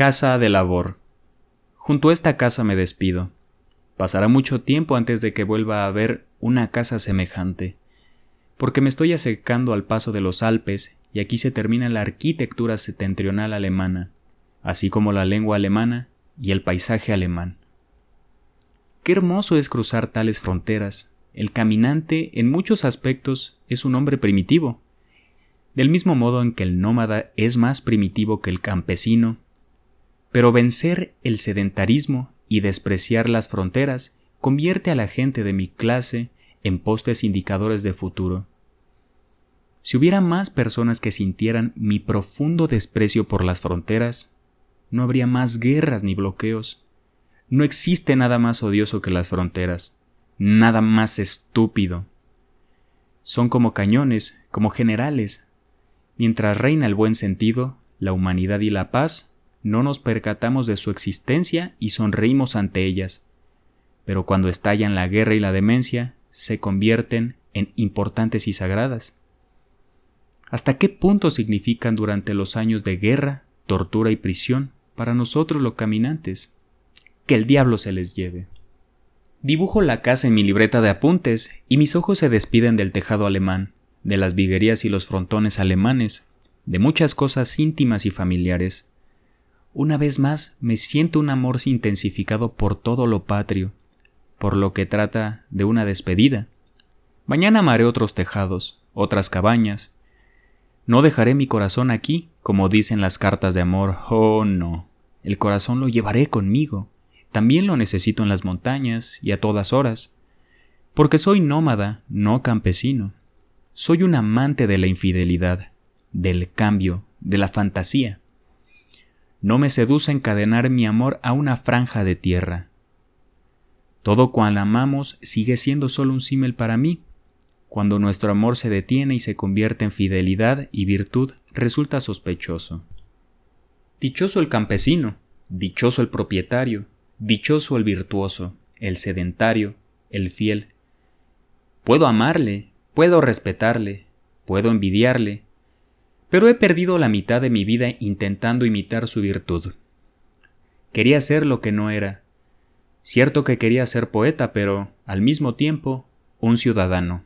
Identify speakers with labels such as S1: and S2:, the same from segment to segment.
S1: Casa de labor. Junto a esta casa me despido. Pasará mucho tiempo antes de que vuelva a ver una casa semejante, porque me estoy acercando al paso de los Alpes y aquí se termina la arquitectura septentrional alemana, así como la lengua alemana y el paisaje alemán. Qué hermoso es cruzar tales fronteras. El caminante en muchos aspectos es un hombre primitivo, del mismo modo en que el nómada es más primitivo que el campesino. Pero vencer el sedentarismo y despreciar las fronteras convierte a la gente de mi clase en postes indicadores de futuro. Si hubiera más personas que sintieran mi profundo desprecio por las fronteras, no habría más guerras ni bloqueos. No existe nada más odioso que las fronteras, nada más estúpido. Son como cañones, como generales. Mientras reina el buen sentido, la humanidad y la paz, no nos percatamos de su existencia y sonreímos ante ellas. Pero cuando estallan la guerra y la demencia, se convierten en importantes y sagradas. ¿Hasta qué punto significan durante los años de guerra, tortura y prisión para nosotros los caminantes? Que el diablo se les lleve. Dibujo la casa en mi libreta de apuntes y mis ojos se despiden del tejado alemán, de las viguerías y los frontones alemanes, de muchas cosas íntimas y familiares. Una vez más me siento un amor intensificado por todo lo patrio, por lo que trata de una despedida. Mañana amaré otros tejados, otras cabañas, no dejaré mi corazón aquí, como dicen las cartas de amor. Oh, no. El corazón lo llevaré conmigo. También lo necesito en las montañas y a todas horas. Porque soy nómada, no campesino. Soy un amante de la infidelidad, del cambio, de la fantasía. No me seduce encadenar mi amor a una franja de tierra. Todo cual amamos sigue siendo solo un símil para mí, cuando nuestro amor se detiene y se convierte en fidelidad y virtud, resulta sospechoso. Dichoso el campesino, dichoso el propietario, dichoso el virtuoso, el sedentario, el fiel. Puedo amarle, puedo respetarle, puedo envidiarle, pero he perdido la mitad de mi vida intentando imitar su virtud. Quería ser lo que no era. Cierto que quería ser poeta, pero, al mismo tiempo, un ciudadano.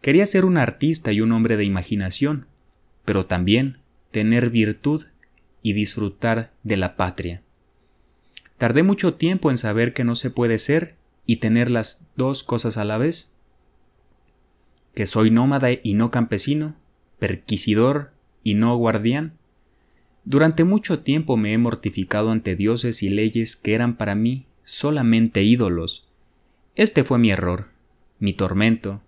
S1: Quería ser un artista y un hombre de imaginación, pero también tener virtud y disfrutar de la patria. Tardé mucho tiempo en saber que no se puede ser y tener las dos cosas a la vez. Que soy nómada y no campesino, perquisidor y no guardián. Durante mucho tiempo me he mortificado ante dioses y leyes que eran para mí solamente ídolos. Este fue mi error, mi tormento,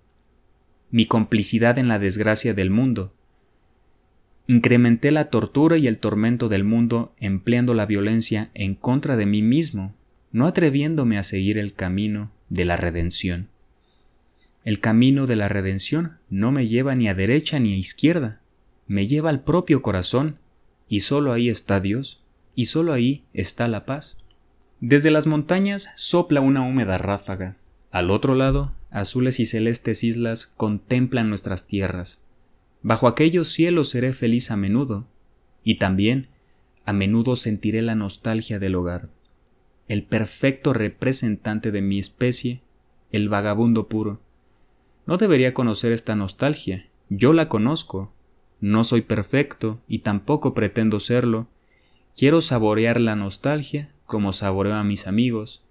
S1: mi complicidad en la desgracia del mundo. Incrementé la tortura y el tormento del mundo empleando la violencia en contra de mí mismo, no atreviéndome a seguir el camino de la redención. El camino de la redención no me lleva ni a derecha ni a izquierda, me lleva al propio corazón, y sólo ahí está Dios, y sólo ahí está la paz. Desde las montañas sopla una húmeda ráfaga, al otro lado azules y celestes islas contemplan nuestras tierras. Bajo aquellos cielos seré feliz a menudo, y también a menudo sentiré la nostalgia del hogar. El perfecto representante de mi especie, el vagabundo puro. No debería conocer esta nostalgia, yo la conozco. No soy perfecto y tampoco pretendo serlo. Quiero saborear la nostalgia como saboreo a mis amigos,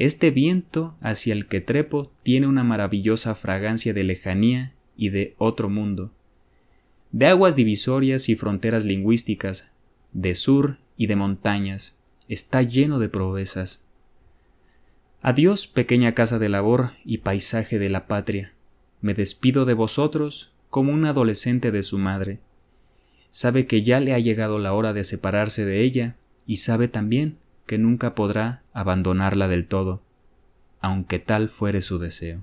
S1: este viento hacia el que trepo tiene una maravillosa fragancia de lejanía y de otro mundo, de aguas divisorias y fronteras lingüísticas, de sur y de montañas, está lleno de proezas. Adiós, pequeña casa de labor y paisaje de la patria. Me despido de vosotros como un adolescente de su madre. Sabe que ya le ha llegado la hora de separarse de ella y sabe también que nunca podrá abandonarla del todo, aunque tal fuere su deseo.